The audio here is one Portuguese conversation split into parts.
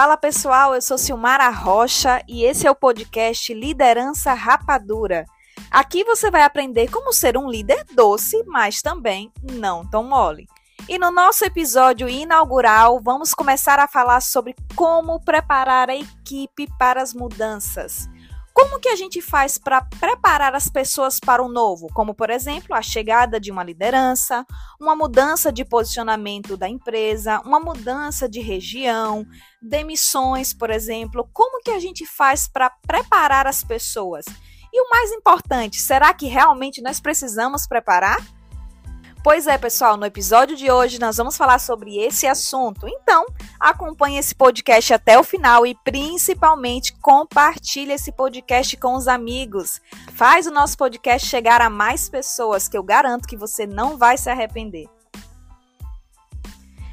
Fala pessoal, eu sou Silmara Rocha e esse é o podcast Liderança Rapadura. Aqui você vai aprender como ser um líder doce, mas também não tão mole. E no nosso episódio inaugural, vamos começar a falar sobre como preparar a equipe para as mudanças. Como que a gente faz para preparar as pessoas para o novo? Como, por exemplo, a chegada de uma liderança, uma mudança de posicionamento da empresa, uma mudança de região, demissões, por exemplo. Como que a gente faz para preparar as pessoas? E o mais importante, será que realmente nós precisamos preparar? Pois é, pessoal, no episódio de hoje nós vamos falar sobre esse assunto. Então, acompanhe esse podcast até o final e principalmente compartilhe esse podcast com os amigos. Faz o nosso podcast chegar a mais pessoas, que eu garanto que você não vai se arrepender.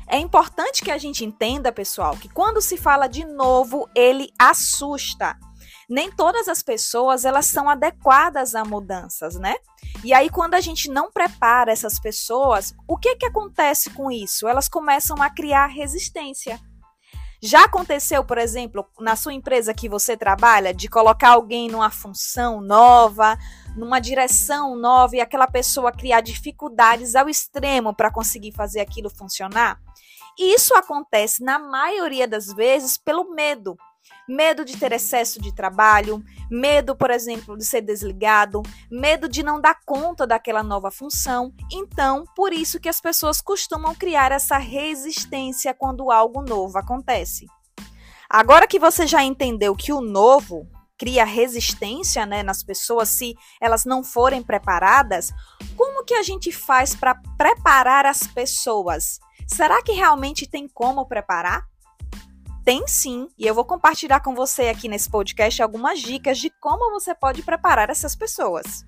É importante que a gente entenda, pessoal, que quando se fala de novo, ele assusta nem todas as pessoas elas são adequadas a mudanças, né? E aí quando a gente não prepara essas pessoas, o que que acontece com isso? Elas começam a criar resistência. Já aconteceu, por exemplo, na sua empresa que você trabalha, de colocar alguém numa função nova, numa direção nova e aquela pessoa criar dificuldades ao extremo para conseguir fazer aquilo funcionar? Isso acontece na maioria das vezes pelo medo medo de ter excesso de trabalho, medo, por exemplo, de ser desligado, medo de não dar conta daquela nova função. Então, por isso que as pessoas costumam criar essa resistência quando algo novo acontece. Agora que você já entendeu que o novo cria resistência né, nas pessoas se elas não forem preparadas, como que a gente faz para preparar as pessoas? Será que realmente tem como preparar? Tem sim, e eu vou compartilhar com você aqui nesse podcast algumas dicas de como você pode preparar essas pessoas.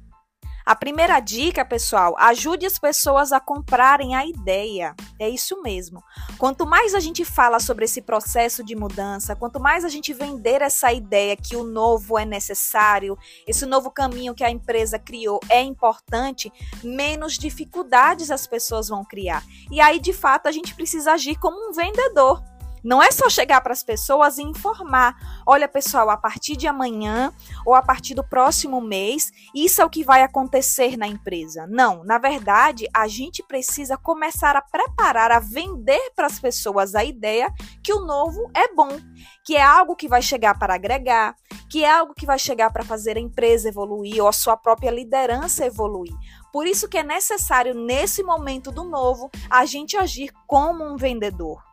A primeira dica, pessoal, ajude as pessoas a comprarem a ideia. É isso mesmo. Quanto mais a gente fala sobre esse processo de mudança, quanto mais a gente vender essa ideia que o novo é necessário, esse novo caminho que a empresa criou é importante, menos dificuldades as pessoas vão criar. E aí, de fato, a gente precisa agir como um vendedor. Não é só chegar para as pessoas e informar: olha, pessoal, a partir de amanhã ou a partir do próximo mês, isso é o que vai acontecer na empresa. Não, na verdade, a gente precisa começar a preparar, a vender para as pessoas a ideia que o novo é bom, que é algo que vai chegar para agregar, que é algo que vai chegar para fazer a empresa evoluir ou a sua própria liderança evoluir. Por isso que é necessário, nesse momento do novo, a gente agir como um vendedor.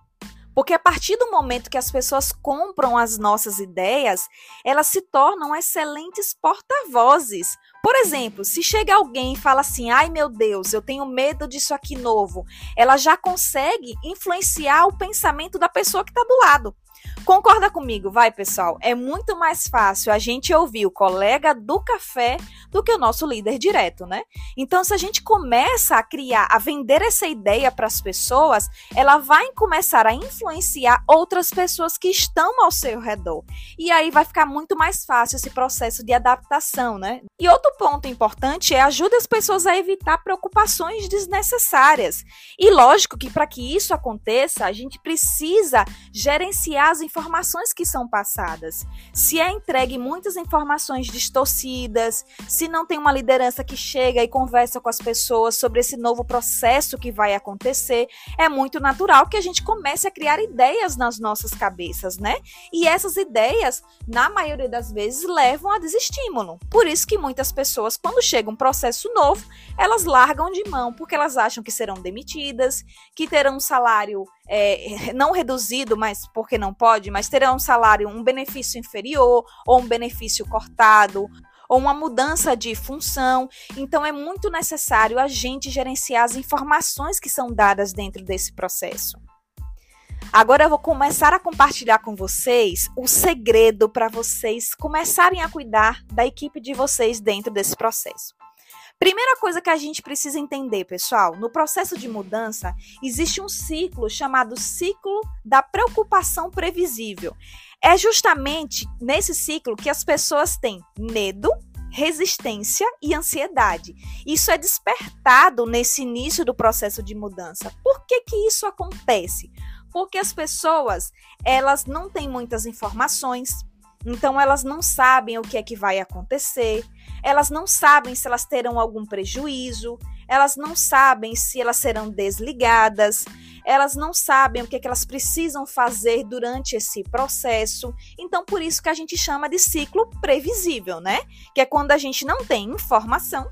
Porque a partir do momento que as pessoas compram as nossas ideias, elas se tornam excelentes porta-vozes. Por exemplo, se chega alguém e fala assim: ai meu Deus, eu tenho medo disso aqui novo, ela já consegue influenciar o pensamento da pessoa que está do lado. Concorda comigo, vai pessoal? É muito mais fácil a gente ouvir o colega do café do que o nosso líder direto, né? Então, se a gente começa a criar, a vender essa ideia para as pessoas, ela vai começar a influenciar outras pessoas que estão ao seu redor. E aí vai ficar muito mais fácil esse processo de adaptação, né? E outro ponto importante é ajuda as pessoas a evitar preocupações desnecessárias. E lógico que para que isso aconteça, a gente precisa gerenciar as informações que são passadas. Se é entregue muitas informações distorcidas, se não tem uma liderança que chega e conversa com as pessoas sobre esse novo processo que vai acontecer, é muito natural que a gente comece a criar ideias nas nossas cabeças, né? E essas ideias, na maioria das vezes, levam a desestímulo. Por isso que muitas pessoas, quando chega um processo novo, elas largam de mão, porque elas acham que serão demitidas, que terão um salário é, não reduzido, mas porque não pode, mas terão um salário, um benefício inferior ou um benefício cortado ou uma mudança de função. Então é muito necessário a gente gerenciar as informações que são dadas dentro desse processo. Agora eu vou começar a compartilhar com vocês o segredo para vocês começarem a cuidar da equipe de vocês dentro desse processo. Primeira coisa que a gente precisa entender, pessoal, no processo de mudança existe um ciclo chamado ciclo da preocupação previsível. É justamente nesse ciclo que as pessoas têm medo, resistência e ansiedade. Isso é despertado nesse início do processo de mudança. Por que, que isso acontece? Porque as pessoas, elas não têm muitas informações, então elas não sabem o que é que vai acontecer, elas não sabem se elas terão algum prejuízo, elas não sabem se elas serão desligadas, elas não sabem o que, é que elas precisam fazer durante esse processo. Então, por isso que a gente chama de ciclo previsível, né? Que é quando a gente não tem informação,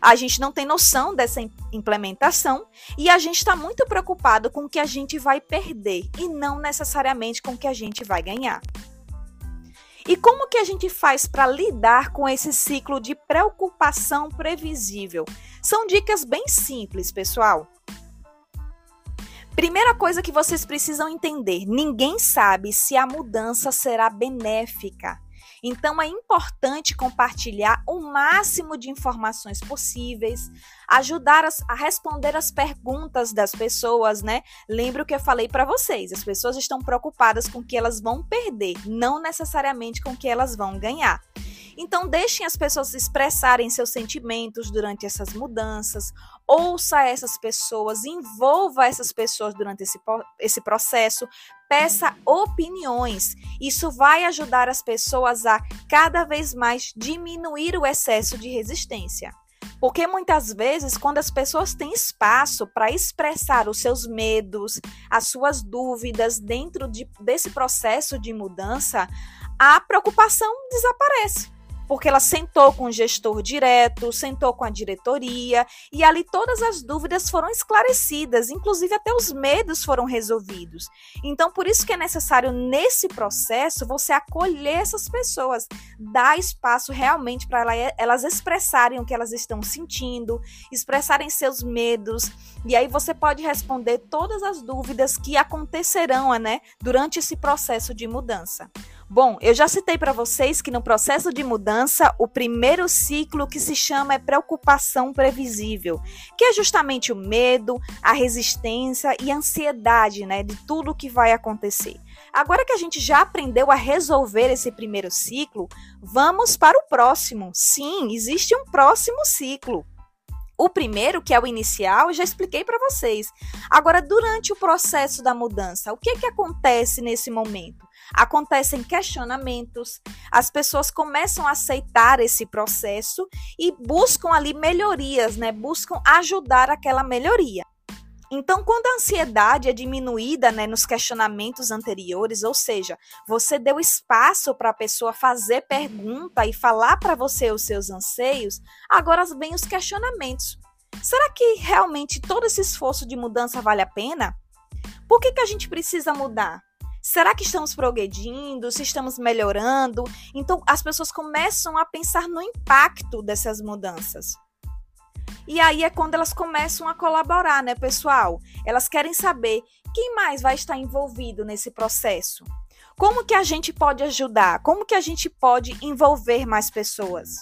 a gente não tem noção dessa implementação e a gente está muito preocupado com o que a gente vai perder e não necessariamente com o que a gente vai ganhar. E como que a gente faz para lidar com esse ciclo de preocupação previsível? São dicas bem simples, pessoal. Primeira coisa que vocês precisam entender: ninguém sabe se a mudança será benéfica. Então é importante compartilhar o máximo de informações possíveis, ajudar a, a responder as perguntas das pessoas, né? Lembra o que eu falei para vocês: as pessoas estão preocupadas com o que elas vão perder, não necessariamente com o que elas vão ganhar. Então, deixem as pessoas expressarem seus sentimentos durante essas mudanças, ouça essas pessoas, envolva essas pessoas durante esse, esse processo, peça opiniões. Isso vai ajudar as pessoas a cada vez mais diminuir o excesso de resistência. Porque muitas vezes, quando as pessoas têm espaço para expressar os seus medos, as suas dúvidas dentro de, desse processo de mudança, a preocupação desaparece porque ela sentou com o gestor direto, sentou com a diretoria e ali todas as dúvidas foram esclarecidas, inclusive até os medos foram resolvidos. Então, por isso que é necessário nesse processo você acolher essas pessoas, dar espaço realmente para elas expressarem o que elas estão sentindo, expressarem seus medos, e aí você pode responder todas as dúvidas que acontecerão, né, durante esse processo de mudança. Bom, eu já citei para vocês que no processo de mudança, o primeiro ciclo que se chama é preocupação previsível, que é justamente o medo, a resistência e a ansiedade, né, de tudo que vai acontecer. Agora que a gente já aprendeu a resolver esse primeiro ciclo, vamos para o próximo. Sim, existe um próximo ciclo. O primeiro, que é o inicial, já expliquei para vocês. Agora, durante o processo da mudança, o que, que acontece nesse momento? Acontecem questionamentos, as pessoas começam a aceitar esse processo e buscam ali melhorias, né? Buscam ajudar aquela melhoria. Então, quando a ansiedade é diminuída né, nos questionamentos anteriores, ou seja, você deu espaço para a pessoa fazer pergunta e falar para você os seus anseios, agora vem os questionamentos. Será que realmente todo esse esforço de mudança vale a pena? Por que, que a gente precisa mudar? Será que estamos progredindo? Se estamos melhorando? Então, as pessoas começam a pensar no impacto dessas mudanças. E aí é quando elas começam a colaborar, né, pessoal? Elas querem saber quem mais vai estar envolvido nesse processo. Como que a gente pode ajudar? Como que a gente pode envolver mais pessoas?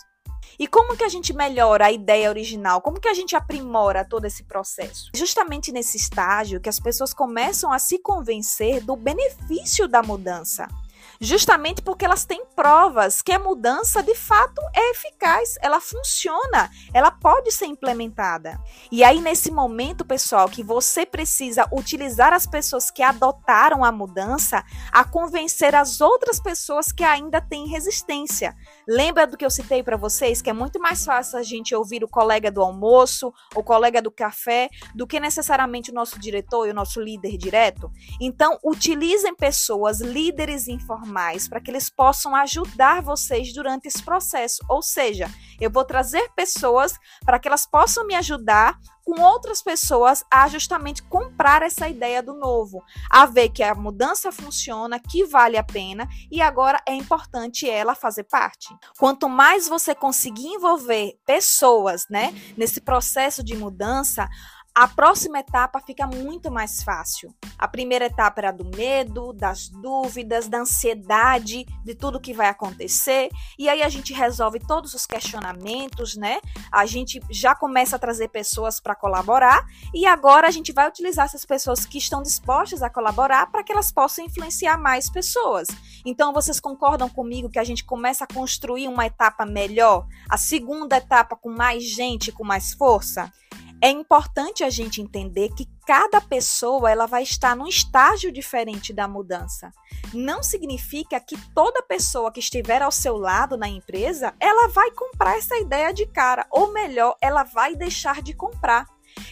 E como que a gente melhora a ideia original? Como que a gente aprimora todo esse processo? Justamente nesse estágio que as pessoas começam a se convencer do benefício da mudança justamente porque elas têm provas que a mudança de fato é eficaz, ela funciona, ela pode ser implementada. E aí, nesse momento, pessoal, que você precisa utilizar as pessoas que adotaram a mudança a convencer as outras pessoas que ainda têm resistência. Lembra do que eu citei para vocês, que é muito mais fácil a gente ouvir o colega do almoço, o colega do café, do que necessariamente o nosso diretor e o nosso líder direto? Então, utilizem pessoas, líderes informais mais para que eles possam ajudar vocês durante esse processo. Ou seja, eu vou trazer pessoas para que elas possam me ajudar com outras pessoas a justamente comprar essa ideia do novo, a ver que a mudança funciona, que vale a pena e agora é importante ela fazer parte. Quanto mais você conseguir envolver pessoas, né, nesse processo de mudança, a próxima etapa fica muito mais fácil. A primeira etapa era do medo, das dúvidas, da ansiedade de tudo que vai acontecer, e aí a gente resolve todos os questionamentos, né? A gente já começa a trazer pessoas para colaborar, e agora a gente vai utilizar essas pessoas que estão dispostas a colaborar para que elas possam influenciar mais pessoas. Então vocês concordam comigo que a gente começa a construir uma etapa melhor, a segunda etapa com mais gente, com mais força? É importante a gente entender que cada pessoa ela vai estar num estágio diferente da mudança. Não significa que toda pessoa que estiver ao seu lado na empresa, ela vai comprar essa ideia de cara, ou melhor, ela vai deixar de comprar.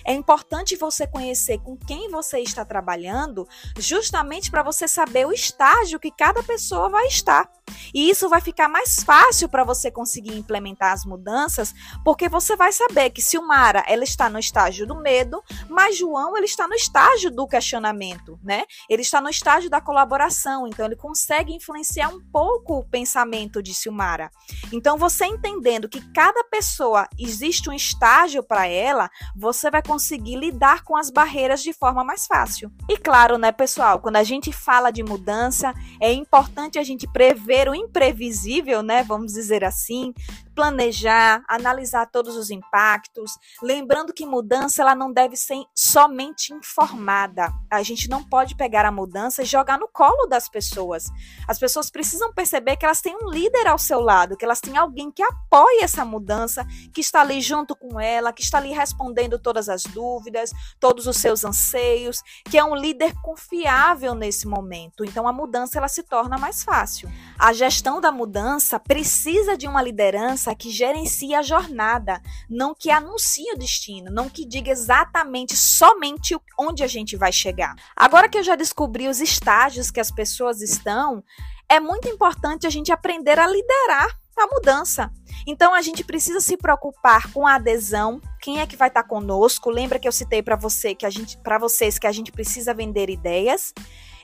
É importante você conhecer com quem você está trabalhando, justamente para você saber o estágio que cada pessoa vai estar. E isso vai ficar mais fácil para você conseguir implementar as mudanças, porque você vai saber que se o Mara ela está no estágio do medo, mas João ele está no estágio do questionamento, né? Ele está no estágio da colaboração, então ele consegue influenciar um pouco o pensamento de Silmara. Então você entendendo que cada pessoa existe um estágio para ela, você vai conseguir lidar com as barreiras de forma mais fácil. E claro, né, pessoal, quando a gente fala de mudança, é importante a gente prever o imprevisível, né, vamos dizer assim, planejar, analisar todos os impactos, lembrando que mudança ela não deve ser somente informada. A gente não pode pegar a mudança e jogar no colo das pessoas. As pessoas precisam perceber que elas têm um líder ao seu lado, que elas têm alguém que apoie essa mudança, que está ali junto com ela, que está ali respondendo todas as dúvidas, todos os seus anseios, que é um líder confiável nesse momento. Então a mudança ela se torna mais fácil. A gestão da mudança precisa de uma liderança liderança que gerencia a jornada, não que anuncie o destino, não que diga exatamente somente onde a gente vai chegar. Agora que eu já descobri os estágios que as pessoas estão, é muito importante a gente aprender a liderar a mudança. Então a gente precisa se preocupar com a adesão. Quem é que vai estar conosco? Lembra que eu citei para você que a gente, para vocês que a gente precisa vender ideias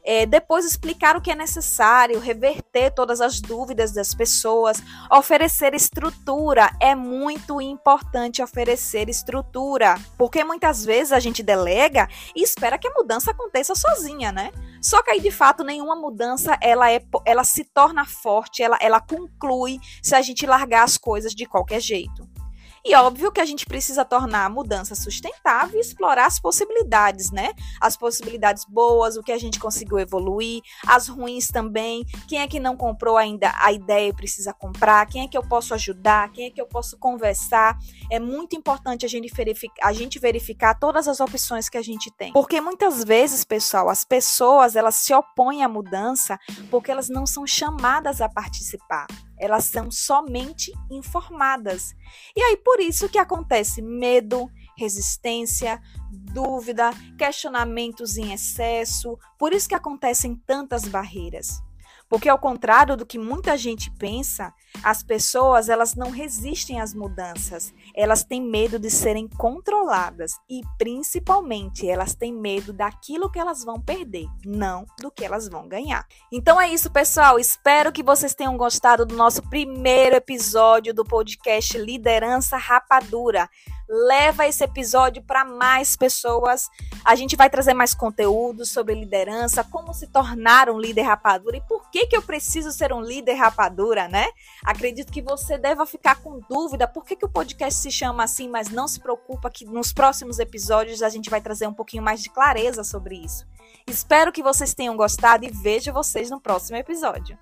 é, depois explicar o que é necessário, reverter todas as dúvidas das pessoas, oferecer estrutura. É muito importante oferecer estrutura, porque muitas vezes a gente delega e espera que a mudança aconteça sozinha, né? Só que aí de fato nenhuma mudança ela é, ela se torna forte, ela, ela conclui se a gente largar as coisas de qualquer jeito. E óbvio que a gente precisa tornar a mudança sustentável e explorar as possibilidades, né? As possibilidades boas, o que a gente conseguiu evoluir, as ruins também. Quem é que não comprou ainda a ideia e precisa comprar? Quem é que eu posso ajudar? Quem é que eu posso conversar? É muito importante a gente verificar, a gente verificar todas as opções que a gente tem. Porque muitas vezes, pessoal, as pessoas elas se opõem à mudança porque elas não são chamadas a participar elas são somente informadas. E aí por isso que acontece medo, resistência, dúvida, questionamentos em excesso, por isso que acontecem tantas barreiras. Porque ao contrário do que muita gente pensa, as pessoas elas não resistem às mudanças. Elas têm medo de serem controladas e principalmente elas têm medo daquilo que elas vão perder, não do que elas vão ganhar. Então é isso, pessoal. Espero que vocês tenham gostado do nosso primeiro episódio do podcast Liderança Rapadura leva esse episódio para mais pessoas. A gente vai trazer mais conteúdo sobre liderança, como se tornar um líder rapadura e por que, que eu preciso ser um líder rapadura, né? Acredito que você deva ficar com dúvida por que, que o podcast se chama assim, mas não se preocupa que nos próximos episódios a gente vai trazer um pouquinho mais de clareza sobre isso. Espero que vocês tenham gostado e vejo vocês no próximo episódio.